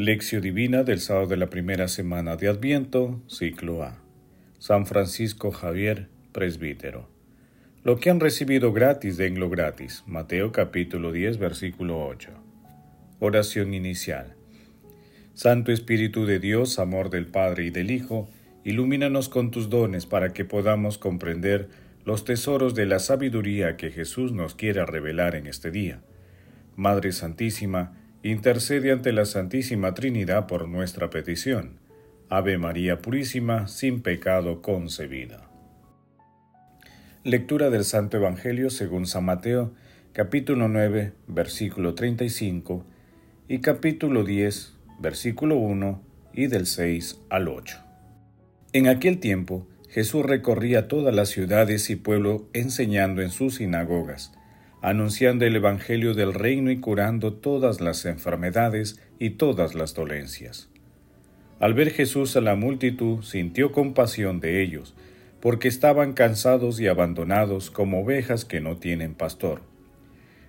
Lección Divina del sábado de la primera semana de Adviento, ciclo A. San Francisco Javier, presbítero. Lo que han recibido gratis, denlo gratis. Mateo capítulo 10, versículo 8. Oración inicial. Santo Espíritu de Dios, amor del Padre y del Hijo, ilumínanos con tus dones para que podamos comprender los tesoros de la sabiduría que Jesús nos quiere revelar en este día. Madre Santísima, intercede ante la Santísima Trinidad por nuestra petición. Ave María Purísima, sin pecado concebida. Lectura del Santo Evangelio según San Mateo, capítulo 9, versículo 35 y capítulo 10, versículo 1 y del 6 al 8. En aquel tiempo, Jesús recorría todas las ciudades y pueblos enseñando en sus sinagogas, anunciando el Evangelio del reino y curando todas las enfermedades y todas las dolencias. Al ver Jesús a la multitud, sintió compasión de ellos, porque estaban cansados y abandonados como ovejas que no tienen pastor.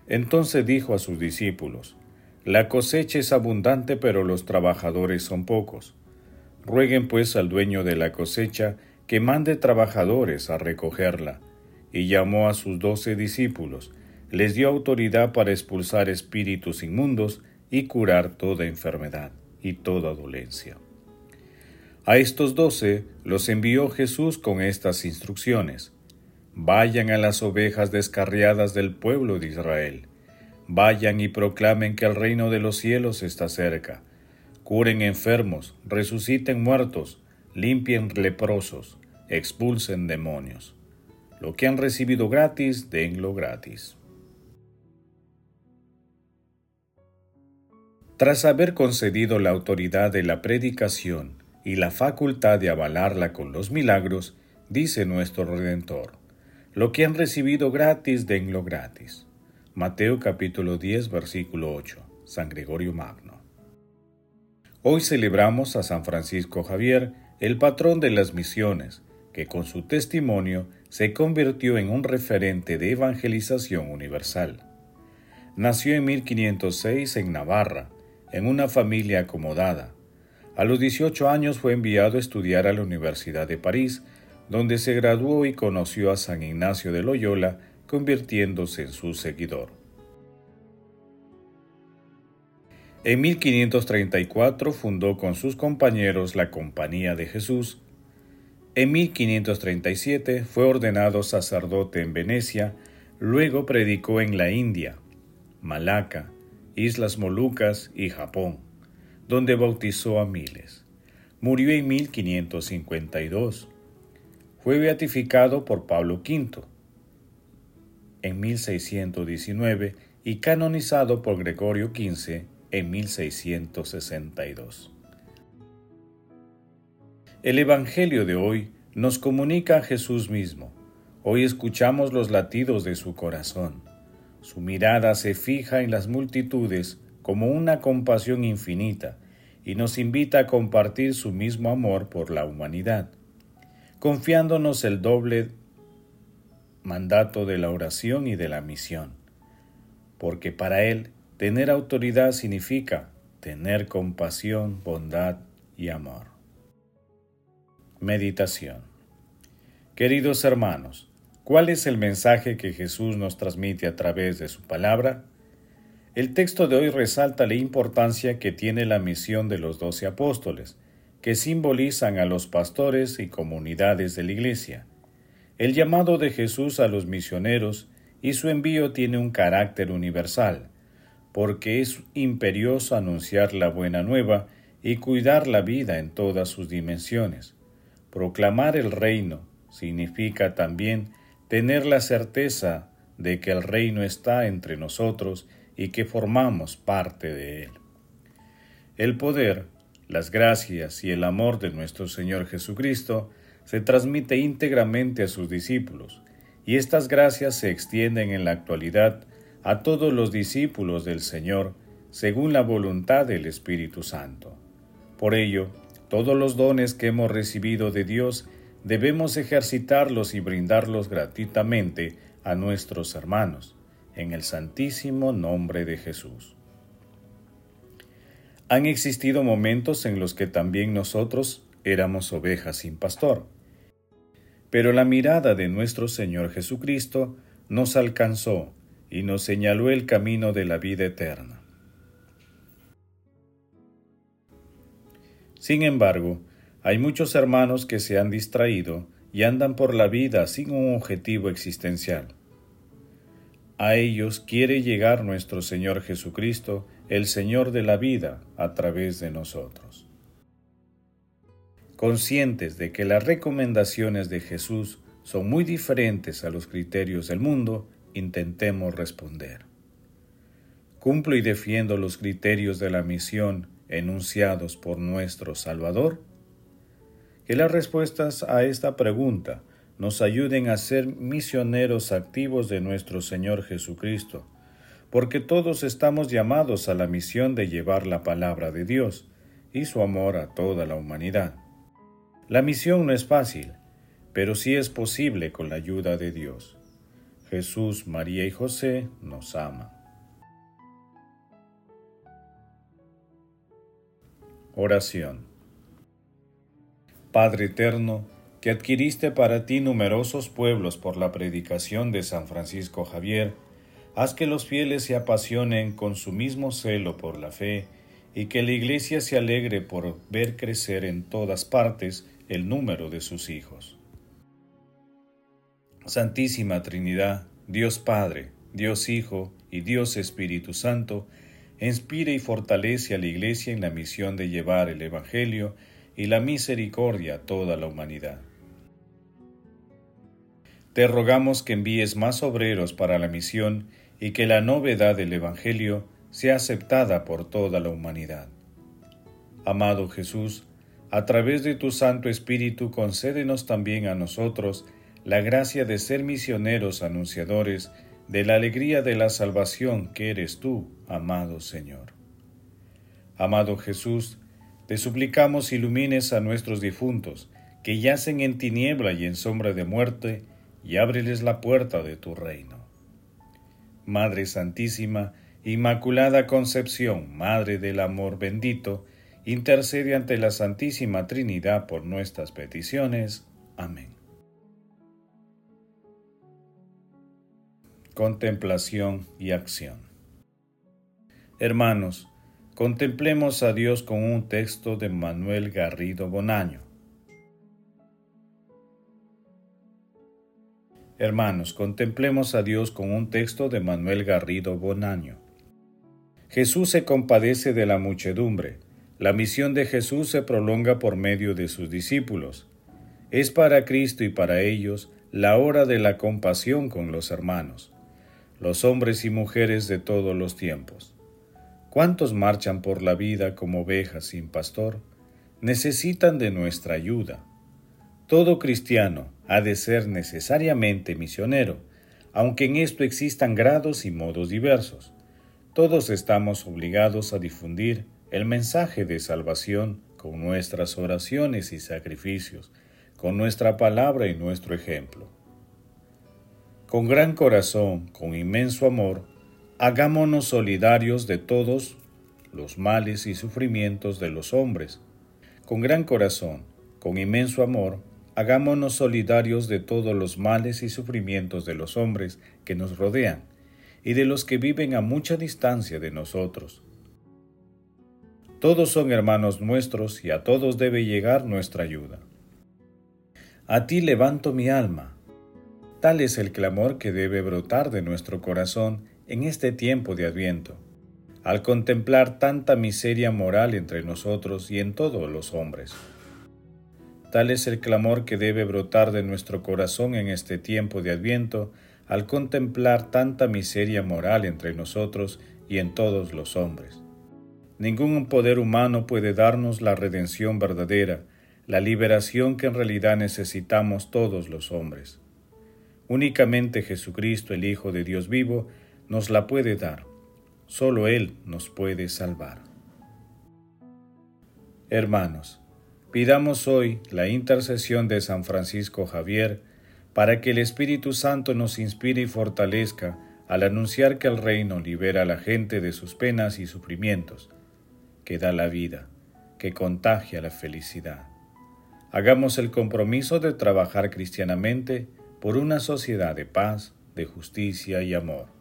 Entonces dijo a sus discípulos, la cosecha es abundante, pero los trabajadores son pocos. Rueguen pues al dueño de la cosecha que mande trabajadores a recogerla. Y llamó a sus doce discípulos, les dio autoridad para expulsar espíritus inmundos y curar toda enfermedad y toda dolencia. A estos doce los envió Jesús con estas instrucciones. Vayan a las ovejas descarriadas del pueblo de Israel Vayan y proclamen que el reino de los cielos está cerca. Curen enfermos, resuciten muertos, limpien leprosos, expulsen demonios. Lo que han recibido gratis, denlo gratis. Tras haber concedido la autoridad de la predicación y la facultad de avalarla con los milagros, dice nuestro Redentor, lo que han recibido gratis, denlo gratis. Mateo capítulo 10 versículo 8. San Gregorio Magno. Hoy celebramos a San Francisco Javier, el patrón de las misiones, que con su testimonio se convirtió en un referente de evangelización universal. Nació en 1506 en Navarra, en una familia acomodada. A los 18 años fue enviado a estudiar a la Universidad de París, donde se graduó y conoció a San Ignacio de Loyola, convirtiéndose en su seguidor. En 1534 fundó con sus compañeros la Compañía de Jesús. En 1537 fue ordenado sacerdote en Venecia, luego predicó en la India, Malaca, Islas Molucas y Japón, donde bautizó a miles. Murió en 1552. Fue beatificado por Pablo V en 1619 y canonizado por Gregorio XV en 1662. El Evangelio de hoy nos comunica a Jesús mismo. Hoy escuchamos los latidos de su corazón. Su mirada se fija en las multitudes como una compasión infinita y nos invita a compartir su mismo amor por la humanidad, confiándonos el doble mandato de la oración y de la misión, porque para Él tener autoridad significa tener compasión, bondad y amor. Meditación Queridos hermanos, ¿cuál es el mensaje que Jesús nos transmite a través de su palabra? El texto de hoy resalta la importancia que tiene la misión de los doce apóstoles, que simbolizan a los pastores y comunidades de la Iglesia, el llamado de Jesús a los misioneros y su envío tiene un carácter universal, porque es imperioso anunciar la buena nueva y cuidar la vida en todas sus dimensiones. Proclamar el reino significa también tener la certeza de que el reino está entre nosotros y que formamos parte de él. El poder, las gracias y el amor de nuestro Señor Jesucristo se transmite íntegramente a sus discípulos, y estas gracias se extienden en la actualidad a todos los discípulos del Señor, según la voluntad del Espíritu Santo. Por ello, todos los dones que hemos recibido de Dios debemos ejercitarlos y brindarlos gratuitamente a nuestros hermanos, en el santísimo nombre de Jesús. Han existido momentos en los que también nosotros éramos ovejas sin pastor. Pero la mirada de nuestro Señor Jesucristo nos alcanzó y nos señaló el camino de la vida eterna. Sin embargo, hay muchos hermanos que se han distraído y andan por la vida sin un objetivo existencial. A ellos quiere llegar nuestro Señor Jesucristo, el Señor de la vida, a través de nosotros. Conscientes de que las recomendaciones de Jesús son muy diferentes a los criterios del mundo, intentemos responder. ¿Cumplo y defiendo los criterios de la misión enunciados por nuestro Salvador? Que las respuestas a esta pregunta nos ayuden a ser misioneros activos de nuestro Señor Jesucristo, porque todos estamos llamados a la misión de llevar la palabra de Dios y su amor a toda la humanidad. La misión no es fácil, pero sí es posible con la ayuda de Dios. Jesús, María y José nos aman. Oración. Padre eterno, que adquiriste para ti numerosos pueblos por la predicación de San Francisco Javier, haz que los fieles se apasionen con su mismo celo por la fe y que la Iglesia se alegre por ver crecer en todas partes el número de sus hijos. Santísima Trinidad, Dios Padre, Dios Hijo y Dios Espíritu Santo, inspire y fortalece a la Iglesia en la misión de llevar el Evangelio y la misericordia a toda la humanidad. Te rogamos que envíes más obreros para la misión y que la novedad del Evangelio sea aceptada por toda la humanidad. Amado Jesús, a través de tu Santo Espíritu concédenos también a nosotros la gracia de ser misioneros anunciadores de la alegría de la salvación que eres tú, amado Señor. Amado Jesús, te suplicamos ilumines a nuestros difuntos, que yacen en tiniebla y en sombra de muerte, y ábreles la puerta de tu reino. Madre Santísima, Inmaculada Concepción, Madre del Amor bendito, intercede ante la Santísima Trinidad por nuestras peticiones. Amén. Contemplación y acción. Hermanos, contemplemos a Dios con un texto de Manuel Garrido Bonaño. Hermanos, contemplemos a Dios con un texto de Manuel Garrido Bonaño. Jesús se compadece de la muchedumbre. La misión de Jesús se prolonga por medio de sus discípulos. Es para Cristo y para ellos la hora de la compasión con los hermanos los hombres y mujeres de todos los tiempos. ¿Cuántos marchan por la vida como ovejas sin pastor? Necesitan de nuestra ayuda. Todo cristiano ha de ser necesariamente misionero, aunque en esto existan grados y modos diversos. Todos estamos obligados a difundir el mensaje de salvación con nuestras oraciones y sacrificios, con nuestra palabra y nuestro ejemplo. Con gran corazón, con inmenso amor, hagámonos solidarios de todos los males y sufrimientos de los hombres. Con gran corazón, con inmenso amor, hagámonos solidarios de todos los males y sufrimientos de los hombres que nos rodean y de los que viven a mucha distancia de nosotros. Todos son hermanos nuestros y a todos debe llegar nuestra ayuda. A ti levanto mi alma, Tal es el clamor que debe brotar de nuestro corazón en este tiempo de Adviento, al contemplar tanta miseria moral entre nosotros y en todos los hombres. Tal es el clamor que debe brotar de nuestro corazón en este tiempo de Adviento, al contemplar tanta miseria moral entre nosotros y en todos los hombres. Ningún poder humano puede darnos la redención verdadera, la liberación que en realidad necesitamos todos los hombres. Únicamente Jesucristo, el Hijo de Dios vivo, nos la puede dar. Solo Él nos puede salvar. Hermanos, pidamos hoy la intercesión de San Francisco Javier para que el Espíritu Santo nos inspire y fortalezca al anunciar que el reino libera a la gente de sus penas y sufrimientos. que da la vida, que contagia la felicidad. Hagamos el compromiso de trabajar cristianamente por una sociedad de paz, de justicia y amor.